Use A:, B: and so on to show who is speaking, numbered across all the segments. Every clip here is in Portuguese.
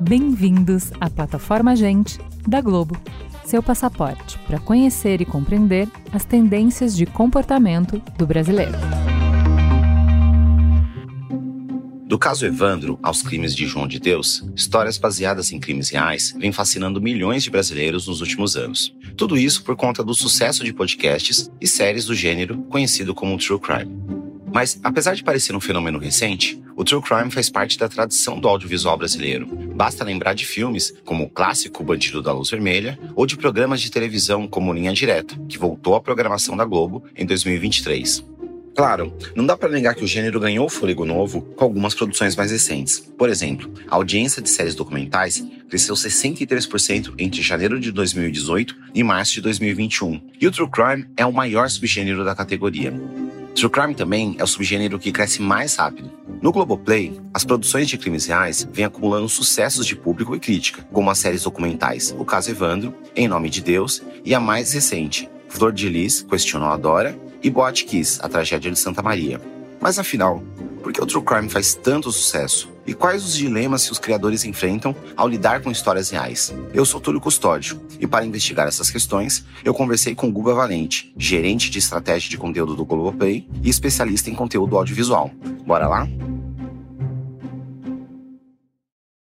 A: Bem-vindos à plataforma Gente da Globo, seu passaporte para conhecer e compreender as tendências de comportamento do brasileiro.
B: Do caso Evandro aos crimes de João de Deus, histórias baseadas em crimes reais vêm fascinando milhões de brasileiros nos últimos anos. Tudo isso por conta do sucesso de podcasts e séries do gênero conhecido como True Crime. Mas, apesar de parecer um fenômeno recente, o True Crime faz parte da tradição do audiovisual brasileiro. Basta lembrar de filmes como o clássico Bandido da Luz Vermelha ou de programas de televisão como Linha Direta, que voltou à programação da Globo em 2023. Claro, não dá para negar que o gênero ganhou fôlego novo com algumas produções mais recentes. Por exemplo, a audiência de séries documentais cresceu 63% entre janeiro de 2018 e março de 2021, e o True Crime é o maior subgênero da categoria. True Crime também é o subgênero que cresce mais rápido. No Globoplay, as produções de crimes reais vêm acumulando sucessos de público e crítica, como as séries documentais O Caso Evandro, Em Nome de Deus e a mais recente, Flor de Lis, Questionou a Dora e Boate A Tragédia de Santa Maria. Mas afinal, por que o True Crime faz tanto sucesso? E quais os dilemas que os criadores enfrentam ao lidar com histórias reais? Eu sou Túlio Custódio e para investigar essas questões, eu conversei com Guga Valente, gerente de estratégia de conteúdo do Globoplay e especialista em conteúdo audiovisual. Bora lá?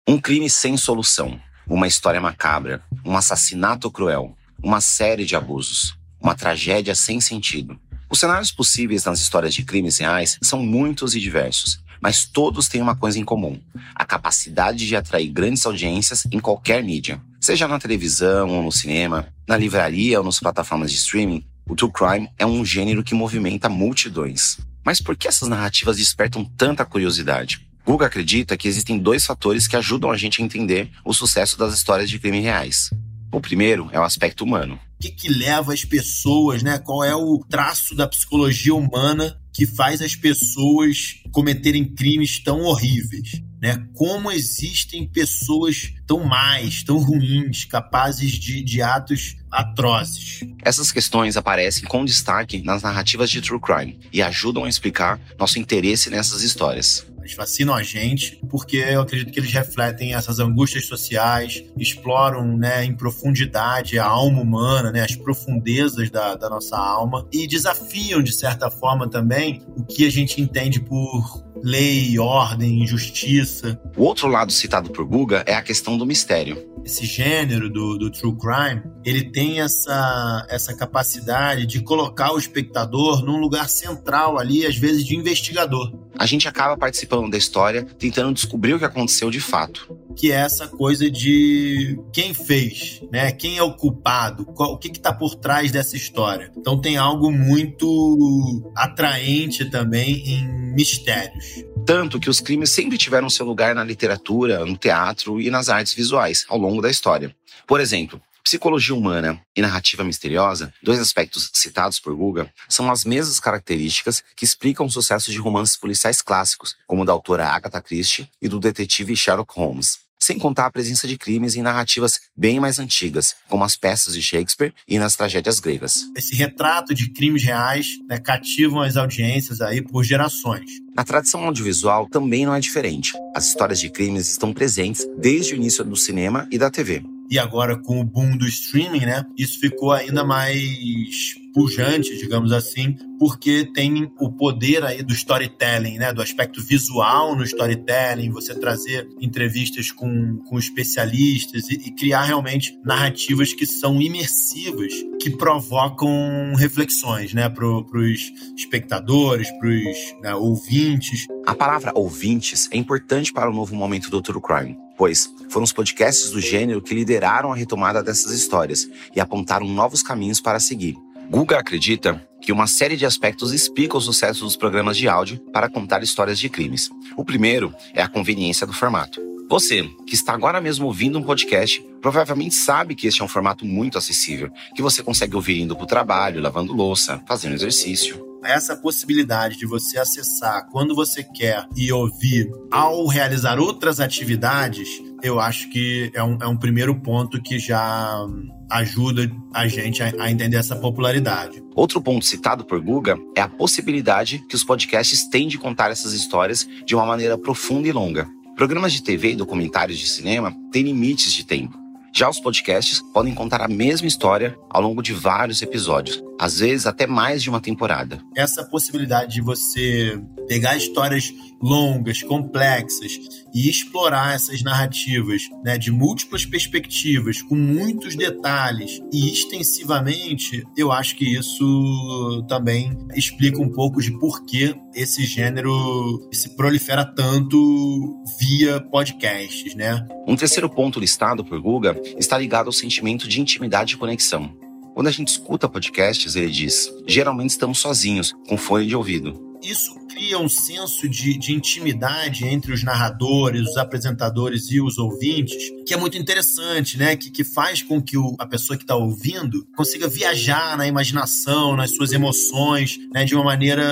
B: Um crime sem solução, uma história macabra, um assassinato cruel, uma série de abusos, uma tragédia sem sentido. Os cenários possíveis nas histórias de crimes reais são muitos e diversos, mas todos têm uma coisa em comum: a capacidade de atrair grandes audiências em qualquer mídia. Seja na televisão ou no cinema, na livraria ou nas plataformas de streaming, o true crime é um gênero que movimenta multidões. Mas por que essas narrativas despertam tanta curiosidade? Guga acredita que existem dois fatores que ajudam a gente a entender o sucesso das histórias de crime reais. O primeiro é o aspecto humano.
C: O que, que leva as pessoas, né? Qual é o traço da psicologia humana que faz as pessoas cometerem crimes tão horríveis? Né? Como existem pessoas tão más, tão ruins, capazes de, de atos atrozes?
B: Essas questões aparecem com destaque nas narrativas de True Crime e ajudam a explicar nosso interesse nessas histórias.
C: Eles fascinam a gente porque eu acredito que eles refletem essas angústias sociais, exploram né, em profundidade a alma humana, né, as profundezas da, da nossa alma e desafiam, de certa forma, também o que a gente entende por lei, ordem, justiça.
B: O outro lado citado por Guga é a questão do mistério
C: esse gênero do, do true crime, ele tem essa, essa capacidade de colocar o espectador num lugar central ali, às vezes de investigador.
B: A gente acaba participando da história, tentando descobrir o que aconteceu de fato.
C: Que é essa coisa de quem fez, né? Quem é o culpado? Qual, o que está por trás dessa história? Então tem algo muito atraente também em mistérios.
B: Tanto que os crimes sempre tiveram seu lugar na literatura, no teatro e nas artes visuais ao longo da história. Por exemplo, Psicologia humana e narrativa misteriosa, dois aspectos citados por Guga, são as mesmas características que explicam o sucesso de romances policiais clássicos, como o da autora Agatha Christie e do detetive Sherlock Holmes sem contar a presença de crimes em narrativas bem mais antigas, como as peças de Shakespeare e nas tragédias gregas.
C: Esse retrato de crimes reais né, cativam as audiências aí por gerações.
B: Na tradição audiovisual também não é diferente. As histórias de crimes estão presentes desde o início do cinema e da TV
C: e agora com o boom do streaming, né, isso ficou ainda mais pujante, digamos assim, porque tem o poder aí do storytelling, né, do aspecto visual no storytelling, você trazer entrevistas com, com especialistas e, e criar realmente narrativas que são imersivas, que provocam reflexões, né, para os espectadores, para os né, ouvintes.
B: A palavra ouvintes é importante para o novo momento do True Crime pois foram os podcasts do gênero que lideraram a retomada dessas histórias e apontaram novos caminhos para seguir. Guga acredita que uma série de aspectos explica o sucesso dos programas de áudio para contar histórias de crimes. O primeiro é a conveniência do formato. Você, que está agora mesmo ouvindo um podcast, provavelmente sabe que este é um formato muito acessível, que você consegue ouvir indo para o trabalho, lavando louça, fazendo exercício
C: essa possibilidade de você acessar quando você quer e ouvir ao realizar outras atividades eu acho que é um, é um primeiro ponto que já ajuda a gente a, a entender essa popularidade.
B: Outro ponto citado por Guga é a possibilidade que os podcasts têm de contar essas histórias de uma maneira profunda e longa. Programas de TV e documentários de cinema têm limites de tempo. Já os podcasts podem contar a mesma história ao longo de vários episódios, às vezes até mais de uma temporada.
C: Essa possibilidade de você pegar histórias longas, complexas e explorar essas narrativas né, de múltiplas perspectivas, com muitos detalhes e extensivamente, eu acho que isso também explica um pouco de por que esse gênero se prolifera tanto via podcasts, né?
B: Um terceiro ponto listado por Guga está ligado ao sentimento de intimidade e conexão. Quando a gente escuta podcasts, ele diz: geralmente estamos sozinhos, com fone de ouvido
C: isso cria um senso de, de intimidade entre os narradores, os apresentadores e os ouvintes, que é muito interessante, né? Que, que faz com que o, a pessoa que está ouvindo consiga viajar na imaginação, nas suas emoções, né? De uma maneira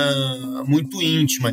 C: muito íntima.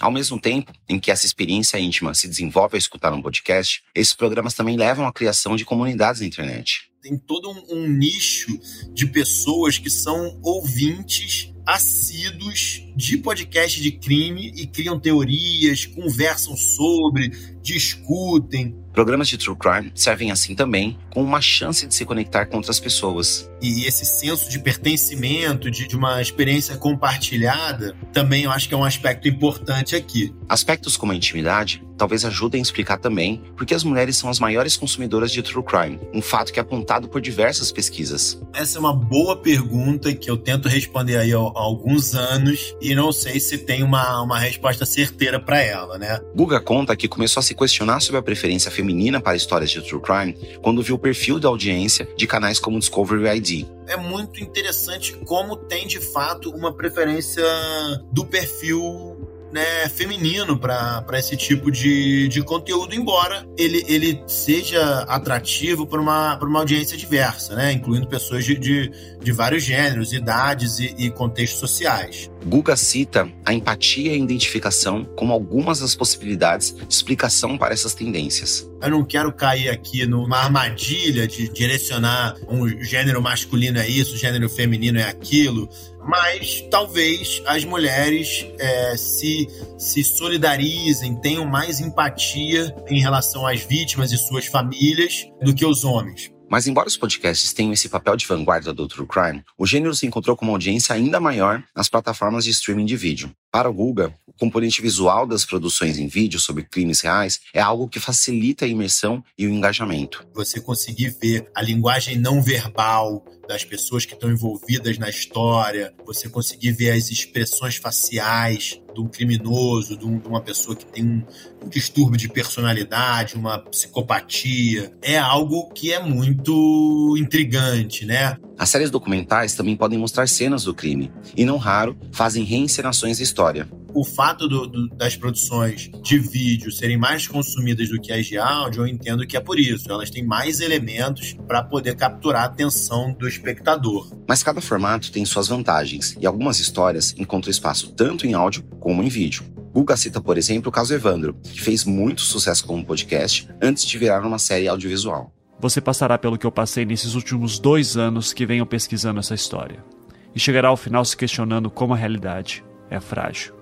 B: Ao mesmo tempo em que essa experiência íntima se desenvolve ao escutar um podcast, esses programas também levam à criação de comunidades na internet.
C: Tem todo um, um nicho de pessoas que são ouvintes assíduos de podcast de crime e criam teorias, conversam sobre, discutem.
B: Programas de true crime servem assim também como uma chance de se conectar com outras pessoas.
C: E esse senso de pertencimento, de, de uma experiência compartilhada, também eu acho que é um aspecto importante aqui.
B: Aspectos como a intimidade talvez ajudem a explicar também porque as mulheres são as maiores consumidoras de true crime, um fato que é apontado por diversas pesquisas.
C: Essa é uma boa pergunta que eu tento responder aí há, alguns anos e não sei se tem uma, uma resposta certeira para ela, né?
B: Guga conta que começou a se questionar sobre a preferência feminina para histórias de true crime quando viu o perfil da audiência de canais como Discovery ID.
C: É muito interessante como tem de fato uma preferência do perfil né, feminino para esse tipo de, de conteúdo, embora ele, ele seja atrativo para uma, uma audiência diversa, né, incluindo pessoas de, de, de vários gêneros, idades e, e contextos sociais.
B: Guga cita a empatia e a identificação como algumas das possibilidades de explicação para essas tendências.
C: Eu não quero cair aqui numa armadilha de direcionar um gênero masculino é isso, gênero feminino é aquilo, mas talvez as mulheres é, se, se solidarizem, tenham mais empatia em relação às vítimas e suas famílias do que os homens.
B: Mas embora os podcasts tenham esse papel de vanguarda do true crime, o gênero se encontrou com uma audiência ainda maior nas plataformas de streaming de vídeo. Para o Guga, o componente visual das produções em vídeo sobre crimes reais é algo que facilita a imersão e o engajamento.
C: Você conseguir ver a linguagem não verbal das pessoas que estão envolvidas na história, você conseguir ver as expressões faciais de um criminoso, de, uma pessoa que tem um, um distúrbio de personalidade, uma psicopatia, é algo que é muito intrigante, né?
B: As séries documentais também podem mostrar cenas do crime e, não raro, fazem reencenações da história.
C: O fato do, do, das produções de vídeo serem mais consumidas do que as de áudio, eu entendo que é por isso. Elas têm mais elementos para poder capturar a atenção do espectador.
B: Mas cada formato tem suas vantagens e algumas histórias encontram espaço tanto em áudio como em vídeo. Guga cita, por exemplo, o caso Evandro, que fez muito sucesso como podcast antes de virar uma série audiovisual.
D: Você passará pelo que eu passei nesses últimos dois anos que venho pesquisando essa história, e chegará ao final se questionando como a realidade é frágil.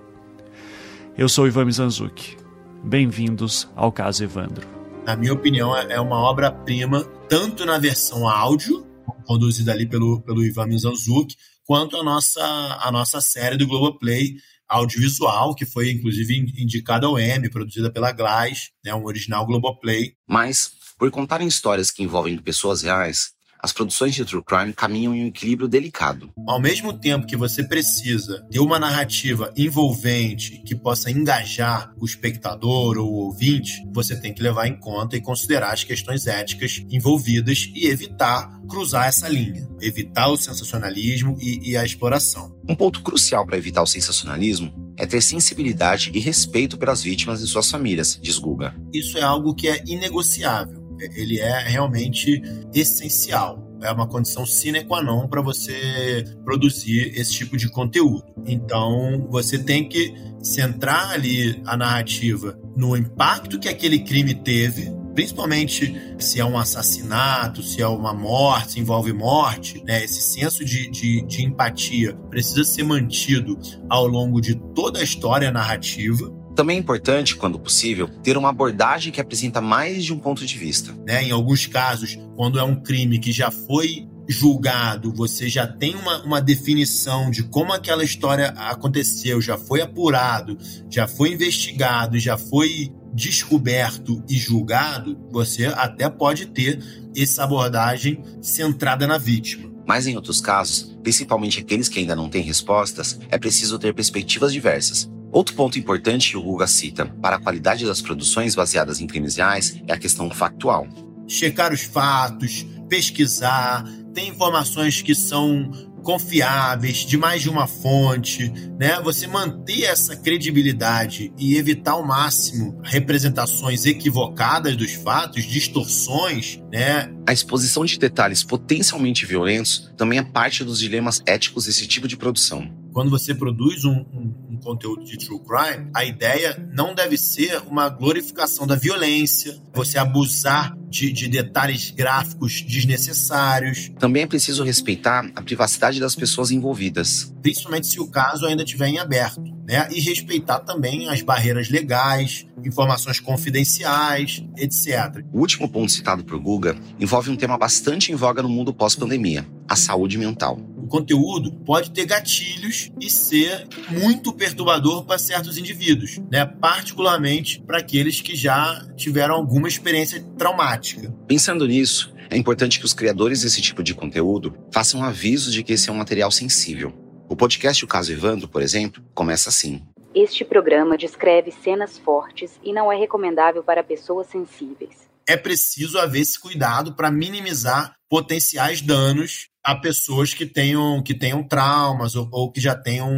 D: Eu sou Ivan Mizanzuki. Bem-vindos ao caso Evandro.
C: Na minha opinião, é uma obra-prima, tanto na versão áudio, conduzida ali pelo, pelo Ivan Mizanzuki, quanto a nossa, a nossa série do Globoplay audiovisual, que foi inclusive indicada ao Emmy, produzida pela Glass, né, um original Globoplay.
B: Mas por contarem histórias que envolvem pessoas reais, as produções de true crime caminham em um equilíbrio delicado.
C: Ao mesmo tempo que você precisa ter uma narrativa envolvente que possa engajar o espectador ou o ouvinte, você tem que levar em conta e considerar as questões éticas envolvidas e evitar cruzar essa linha, evitar o sensacionalismo e, e a exploração.
B: Um ponto crucial para evitar o sensacionalismo é ter sensibilidade e respeito pelas vítimas e suas famílias, diz Guga.
C: Isso é algo que é inegociável ele é realmente essencial. é uma condição sine qua non para você produzir esse tipo de conteúdo. Então, você tem que centrar ali a narrativa no impacto que aquele crime teve, principalmente se é um assassinato, se é uma morte, se envolve morte, né? Esse senso de, de, de empatia precisa ser mantido ao longo de toda a história narrativa.
B: Também é importante, quando possível, ter uma abordagem que apresenta mais de um ponto de vista.
C: Né? Em alguns casos, quando é um crime que já foi julgado, você já tem uma, uma definição de como aquela história aconteceu, já foi apurado, já foi investigado, já foi descoberto e julgado, você até pode ter essa abordagem centrada na vítima.
B: Mas em outros casos, principalmente aqueles que ainda não têm respostas, é preciso ter perspectivas diversas. Outro ponto importante que o Guga cita para a qualidade das produções baseadas em crimes reais é a questão factual.
C: Checar os fatos, pesquisar, ter informações que são confiáveis, de mais de uma fonte, né? Você manter essa credibilidade e evitar ao máximo representações equivocadas dos fatos, distorções, né?
B: A exposição de detalhes potencialmente violentos também é parte dos dilemas éticos desse tipo de produção.
C: Quando você produz um, um, um conteúdo de true crime, a ideia não deve ser uma glorificação da violência, você abusar de, de, detalhes gráficos desnecessários.
B: Também é preciso respeitar a privacidade das pessoas envolvidas.
C: Principalmente se o caso ainda estiver em aberto. Né? E respeitar também as barreiras legais, informações confidenciais, etc.
B: O último ponto citado por Guga envolve um tema bastante em voga no mundo pós-pandemia: a saúde mental
C: o conteúdo pode ter gatilhos e ser muito perturbador para certos indivíduos, né? particularmente para aqueles que já tiveram alguma experiência traumática.
B: Pensando nisso, é importante que os criadores desse tipo de conteúdo façam aviso de que esse é um material sensível. O podcast O Caso Evandro, por exemplo, começa assim.
E: Este programa descreve cenas fortes e não é recomendável para pessoas sensíveis.
C: É preciso haver esse cuidado para minimizar potenciais danos a pessoas que tenham, que tenham traumas ou, ou que já tenham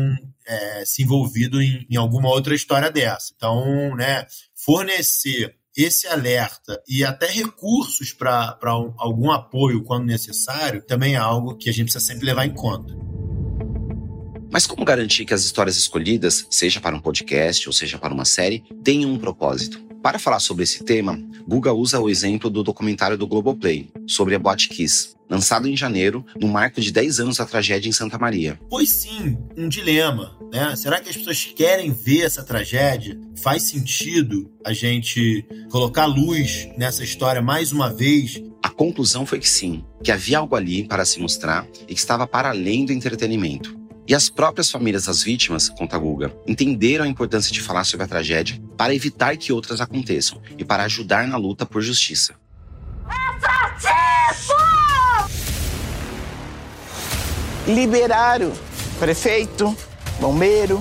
C: é, se envolvido em, em alguma outra história dessa. Então, né, fornecer esse alerta e até recursos para um, algum apoio quando necessário também é algo que a gente precisa sempre levar em conta.
B: Mas como garantir que as histórias escolhidas, seja para um podcast ou seja para uma série, tenham um propósito? Para falar sobre esse tema, Guga usa o exemplo do documentário do Globoplay, sobre a Boate Kiss, lançado em janeiro, no marco de 10 anos da tragédia em Santa Maria.
C: Pois sim, um dilema, né? Será que as pessoas querem ver essa tragédia? Faz sentido a gente colocar luz nessa história mais uma vez?
B: A conclusão foi que sim, que havia algo ali para se mostrar e que estava para além do entretenimento. E as próprias famílias das vítimas, conta Guga, entenderam a importância de falar sobre a tragédia para evitar que outras aconteçam e para ajudar na luta por justiça.
F: Liberaram prefeito, bombeiro.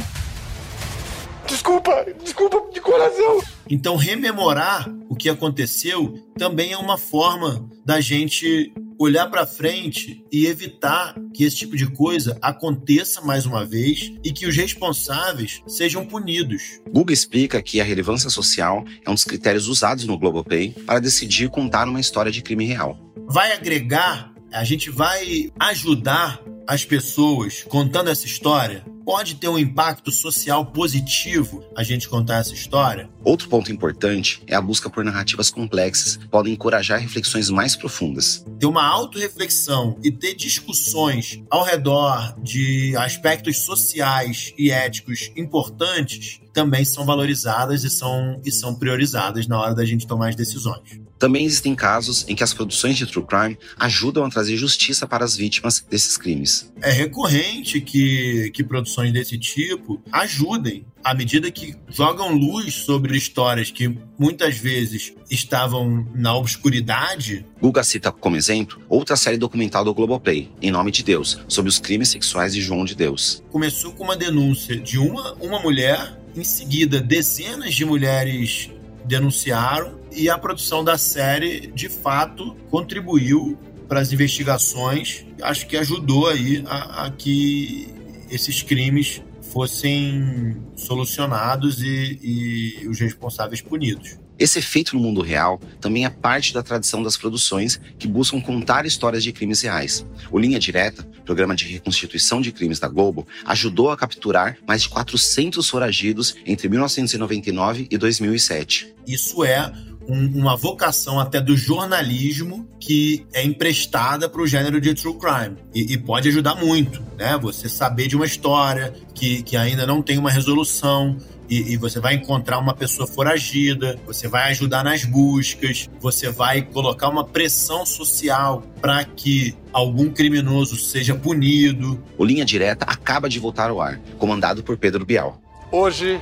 G: Desculpa, desculpa de coração.
C: Então, rememorar o que aconteceu também é uma forma da gente olhar para frente e evitar que esse tipo de coisa aconteça mais uma vez e que os responsáveis sejam punidos.
B: Google explica que a relevância social é um dos critérios usados no Globopay para decidir contar uma história de crime real.
C: Vai agregar, a gente vai ajudar as pessoas contando essa história? Pode ter um impacto social positivo a gente contar essa história?
B: Outro ponto importante é a busca por narrativas complexas que podem encorajar reflexões mais profundas.
C: Ter uma autorreflexão e ter discussões ao redor de aspectos sociais e éticos importantes também são valorizadas e são, e são priorizadas na hora da gente tomar as decisões.
B: Também existem casos em que as produções de true crime ajudam a trazer justiça para as vítimas desses crimes.
C: É recorrente que, que produções desse tipo ajudem à medida que jogam luz sobre histórias que muitas vezes estavam na obscuridade.
B: Guga cita como exemplo outra série documental do Globoplay, Em Nome de Deus, sobre os crimes sexuais de João de Deus.
C: Começou com uma denúncia de uma, uma mulher, em seguida dezenas de mulheres denunciaram e a produção da série de fato contribuiu para as investigações. Acho que ajudou aí a, a que esses crimes fossem solucionados e, e, os responsáveis punidos.
B: Esse efeito no mundo real também é parte da tradição das produções que buscam contar histórias de crimes reais. O Linha Direta, programa de reconstituição de crimes da Globo, ajudou a capturar mais de 400 foragidos entre 1999 e 2007.
C: Isso é um, uma vocação até do jornalismo que é emprestada para o gênero de true crime e, e, pode ajudar muito, né? Você saber de uma história que, que ainda não tem uma resolução e, e, você vai encontrar uma pessoa foragida, você vai ajudar nas buscas, você vai colocar uma pressão social para que algum criminoso seja punido.
B: O Linha Direta acaba de voltar ao ar, comandado por Pedro Bial.
H: Hoje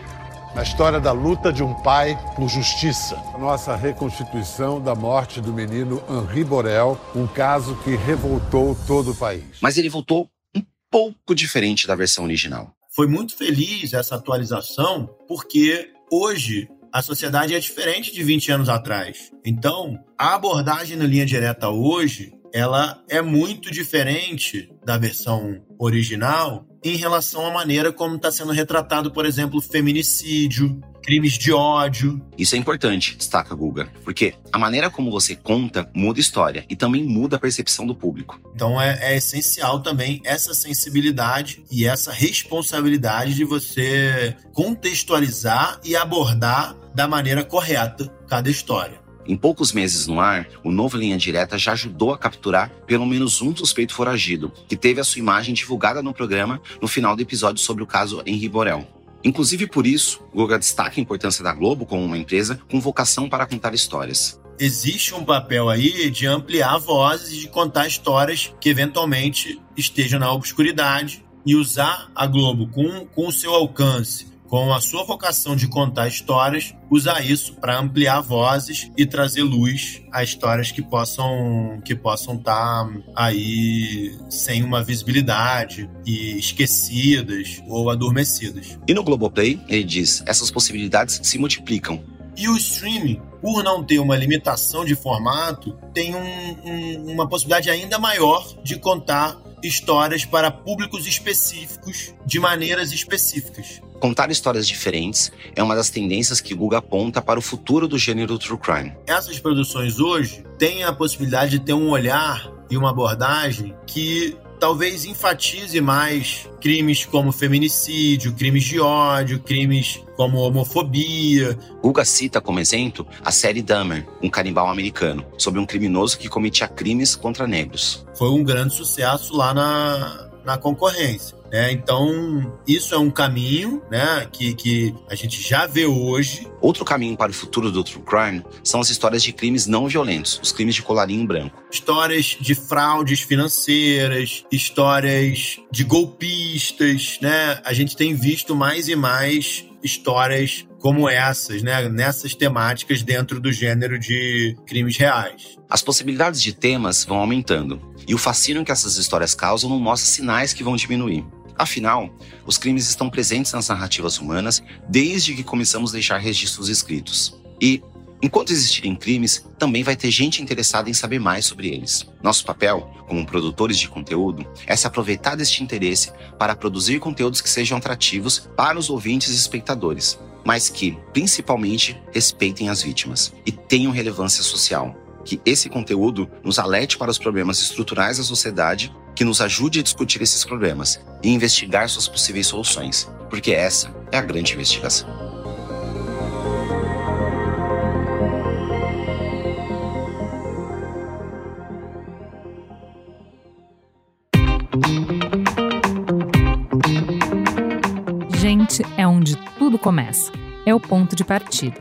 H: na história da luta de um pai por justiça. A nossa reconstituição da morte do menino Henri Borel, um caso que revoltou todo o país.
B: Mas ele voltou um pouco diferente da versão original.
C: Foi muito feliz essa atualização, porque hoje a sociedade é diferente de 20 anos atrás. Então, a abordagem na linha direta hoje, ela é muito diferente da versão original em relação à maneira como está sendo retratado, por exemplo, feminicídio, crimes de ódio.
B: Isso é importante, destaca Guga, porque a maneira como você conta muda a história e também muda a percepção do público.
C: Então é, é essencial também essa sensibilidade e essa responsabilidade de você contextualizar e abordar da maneira correta cada história.
B: Em poucos meses no ar, o novo Linha Direta já ajudou a capturar pelo menos um suspeito foragido, que teve a sua imagem divulgada no programa no final do episódio sobre o caso Henri Borel. Inclusive por isso, Guga destaca a importância da Globo como uma empresa com vocação para contar histórias.
C: Existe um papel aí de ampliar vozes e de contar histórias que eventualmente estejam na obscuridade e usar a Globo com, com o seu alcance com a sua vocação de contar histórias, usar isso para ampliar vozes e trazer luz a histórias que possam que possam estar tá aí sem uma visibilidade e esquecidas ou adormecidas.
B: E no Globoplay, ele diz, essas possibilidades se multiplicam.
C: E o streaming, por não ter uma limitação de formato, tem um, um, uma possibilidade ainda maior de contar histórias para públicos específicos de maneiras específicas.
B: Contar histórias diferentes é uma das tendências que Guga aponta para o futuro do gênero true crime.
C: Essas produções hoje têm a possibilidade de ter um olhar e uma abordagem que talvez enfatize mais crimes como feminicídio, crimes de ódio, crimes como homofobia.
B: Guga cita como exemplo a série Dahmer, um canibal americano, sobre um criminoso que cometia crimes contra negros.
C: Foi um grande sucesso lá na, na concorrência. Né? Então, isso é um caminho né, que, que a gente já vê hoje.
B: Outro caminho para o futuro do true crime são as histórias de crimes não violentos, os crimes de colarinho branco.
C: Histórias de fraudes financeiras, histórias de golpistas, né? A gente tem visto mais e mais histórias como essas, né, nessas temáticas dentro do gênero de crimes reais.
B: As possibilidades de temas vão aumentando, e o fascínio que essas histórias causam não mostra sinais que vão diminuir. Afinal, os crimes estão presentes nas narrativas humanas desde que começamos a deixar registros escritos. E, enquanto existirem crimes, também vai ter gente interessada em saber mais sobre eles. Nosso papel, como produtores de conteúdo, é se aproveitar deste interesse para produzir conteúdos que sejam atrativos para os ouvintes e espectadores, mas que, principalmente, respeitem as vítimas e tenham relevância social que esse conteúdo nos alerte para os problemas estruturais da sociedade, que nos ajude a discutir esses problemas e investigar suas possíveis soluções, porque essa é a grande investigação.
A: Gente é onde tudo começa. É o ponto de partida